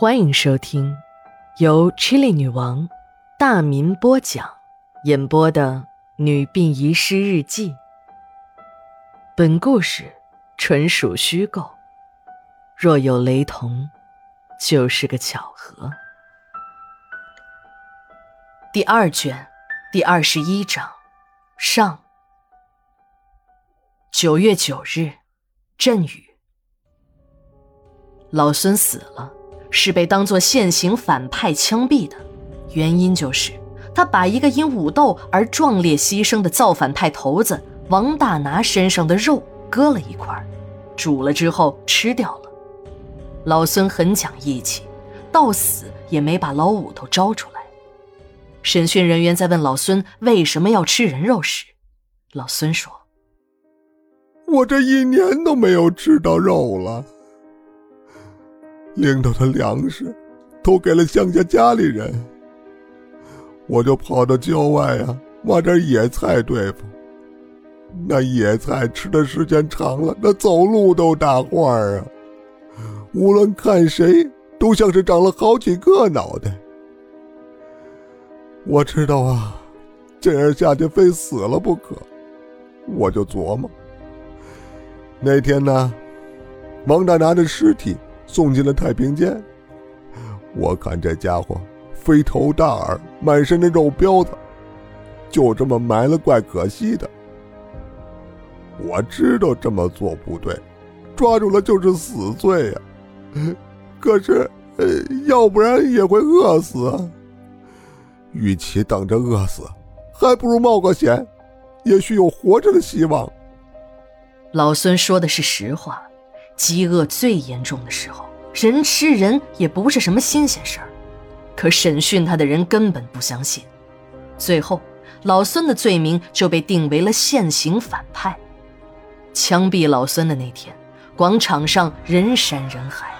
欢迎收听由 Chili 女王大民播讲、演播的《女病遗失日记》。本故事纯属虚构，若有雷同，就是个巧合。第二卷第二十一章上。九月九日，阵雨。老孙死了，是被当作现行反派枪毙的，原因就是他把一个因武斗而壮烈牺牲的造反派头子王大拿身上的肉割了一块，煮了之后吃掉了。老孙很讲义气，到死也没把老五头招出来。审讯人员在问老孙为什么要吃人肉时，老孙说：“我这一年都没有吃到肉了。”领头的粮食都给了乡下家里人，我就跑到郊外啊，挖点野菜对付。那野菜吃的时间长了，那走路都打晃啊，无论看谁都像是长了好几个脑袋。我知道啊，这样下去非死了不可，我就琢磨。那天呢，王大拿着尸体。送进了太平间。我看这家伙飞头大耳，满身的肉膘子，就这么埋了，怪可惜的。我知道这么做不对，抓住了就是死罪呀。可是，呃，要不然也会饿死啊。与其等着饿死，还不如冒个险，也许有活着的希望。老孙说的是实话。饥饿最严重的时候，人吃人也不是什么新鲜事儿。可审讯他的人根本不相信，最后老孙的罪名就被定为了现行反派。枪毙老孙的那天，广场上人山人海，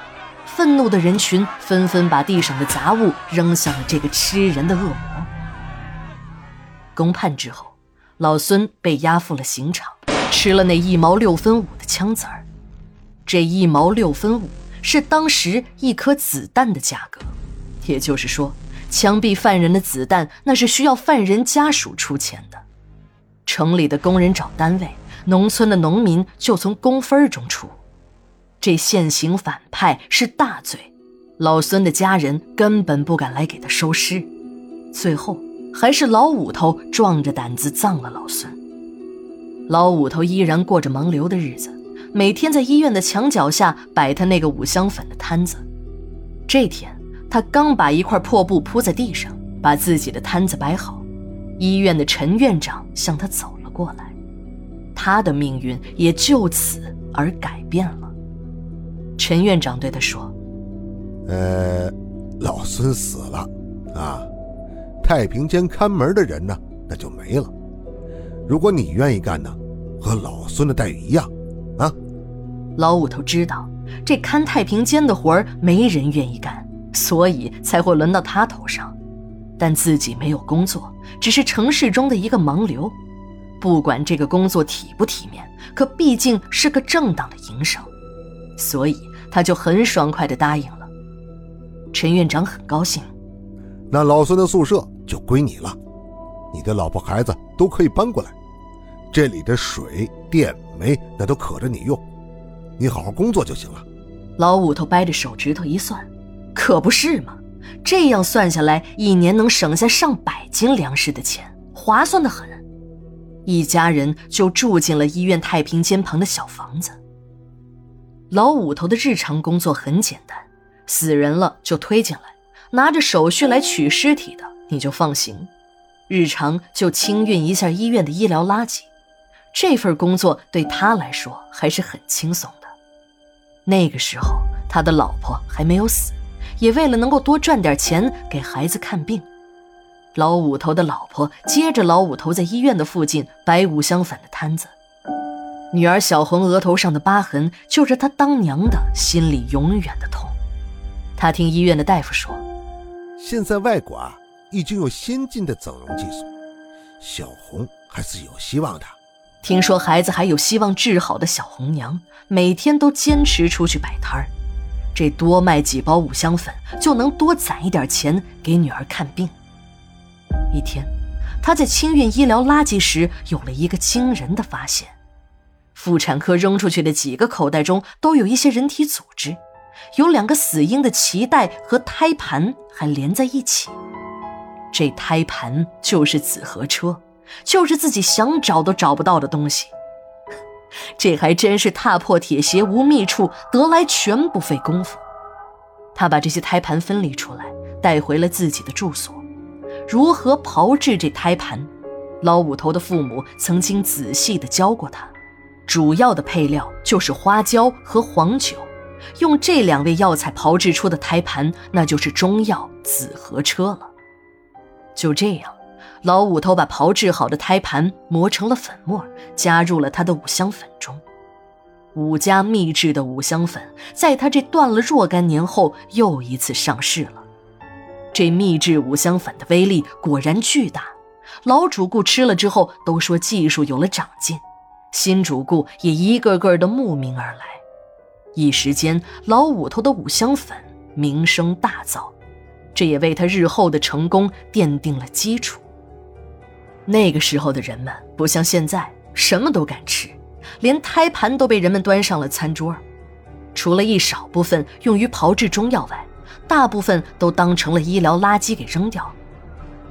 愤怒的人群纷纷把地上的杂物扔向了这个吃人的恶魔。公判之后，老孙被押赴了刑场，吃了那一毛六分五的枪子儿。这一毛六分五是当时一颗子弹的价格，也就是说，枪毙犯人的子弹那是需要犯人家属出钱的。城里的工人找单位，农村的农民就从工分中出。这现行反派是大罪，老孙的家人根本不敢来给他收尸，最后还是老五头壮着胆子葬了老孙。老五头依然过着盲流的日子。每天在医院的墙角下摆他那个五香粉的摊子。这天，他刚把一块破布铺在地上，把自己的摊子摆好，医院的陈院长向他走了过来，他的命运也就此而改变了。陈院长对他说：“呃，老孙死了，啊，太平间看门的人呢，那就没了。如果你愿意干呢，和老孙的待遇一样。”老五头知道这看太平间的活儿没人愿意干，所以才会轮到他头上。但自己没有工作，只是城市中的一个盲流。不管这个工作体不体面，可毕竟是个正当的营生，所以他就很爽快地答应了。陈院长很高兴，那老孙的宿舍就归你了，你的老婆孩子都可以搬过来。这里的水电煤那都可着你用，你好好工作就行了。老五头掰着手指头一算，可不是嘛？这样算下来，一年能省下上百斤粮食的钱，划算的很。一家人就住进了医院太平间旁的小房子。老五头的日常工作很简单，死人了就推进来，拿着手续来取尸体的你就放行，日常就清运一下医院的医疗垃圾。这份工作对他来说还是很轻松。那个时候，他的老婆还没有死，也为了能够多赚点钱给孩子看病，老五头的老婆接着老五头在医院的附近摆五香粉的摊子。女儿小红额头上的疤痕，就是她当娘的心里永远的痛。他听医院的大夫说，现在外国啊已经有先进的整容技术，小红还是有希望的。听说孩子还有希望治好的小红娘，每天都坚持出去摆摊儿。这多卖几包五香粉就能多攒一点钱给女儿看病。一天，他在清运医疗垃圾时有了一个惊人的发现：妇产科扔出去的几个口袋中都有一些人体组织，有两个死婴的脐带和胎盘还连在一起。这胎盘就是紫河车，就是自己想找都找不到的东西。这还真是踏破铁鞋无觅处，得来全不费工夫。他把这些胎盘分离出来，带回了自己的住所。如何炮制这胎盘，老五头的父母曾经仔细的教过他。主要的配料就是花椒和黄酒，用这两味药材炮制出的胎盘，那就是中药紫河车了。就这样。老五头把炮制好的胎盘磨成了粉末，加入了他的五香粉中。五家秘制的五香粉，在他这断了若干年后又一次上市了。这秘制五香粉的威力果然巨大，老主顾吃了之后都说技术有了长进，新主顾也一个个的慕名而来。一时间，老五头的五香粉名声大噪，这也为他日后的成功奠定了基础。那个时候的人们不像现在什么都敢吃，连胎盘都被人们端上了餐桌。除了一少部分用于炮制中药外，大部分都当成了医疗垃圾给扔掉。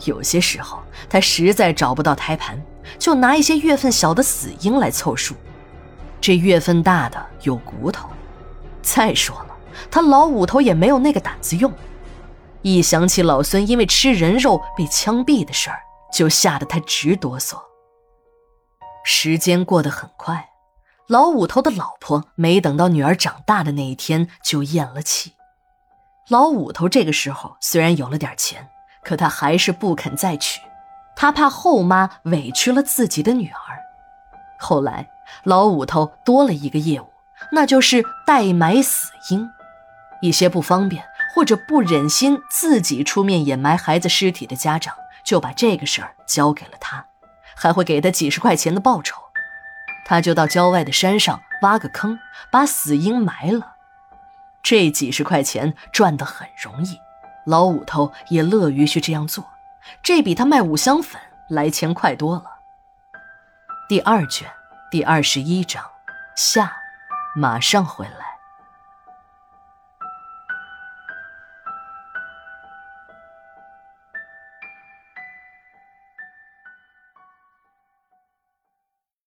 有些时候他实在找不到胎盘，就拿一些月份小的死婴来凑数。这月份大的有骨头。再说了，他老五头也没有那个胆子用。一想起老孙因为吃人肉被枪毙的事儿。就吓得他直哆嗦。时间过得很快，老五头的老婆没等到女儿长大的那一天就咽了气。老五头这个时候虽然有了点钱，可他还是不肯再娶，他怕后妈委屈了自己的女儿。后来，老五头多了一个业务，那就是代买死婴。一些不方便或者不忍心自己出面掩埋孩子尸体的家长。就把这个事儿交给了他，还会给他几十块钱的报酬。他就到郊外的山上挖个坑，把死婴埋了。这几十块钱赚得很容易，老五头也乐于去这样做。这比他卖五香粉来钱快多了。第二卷第二十一章下，马上回来。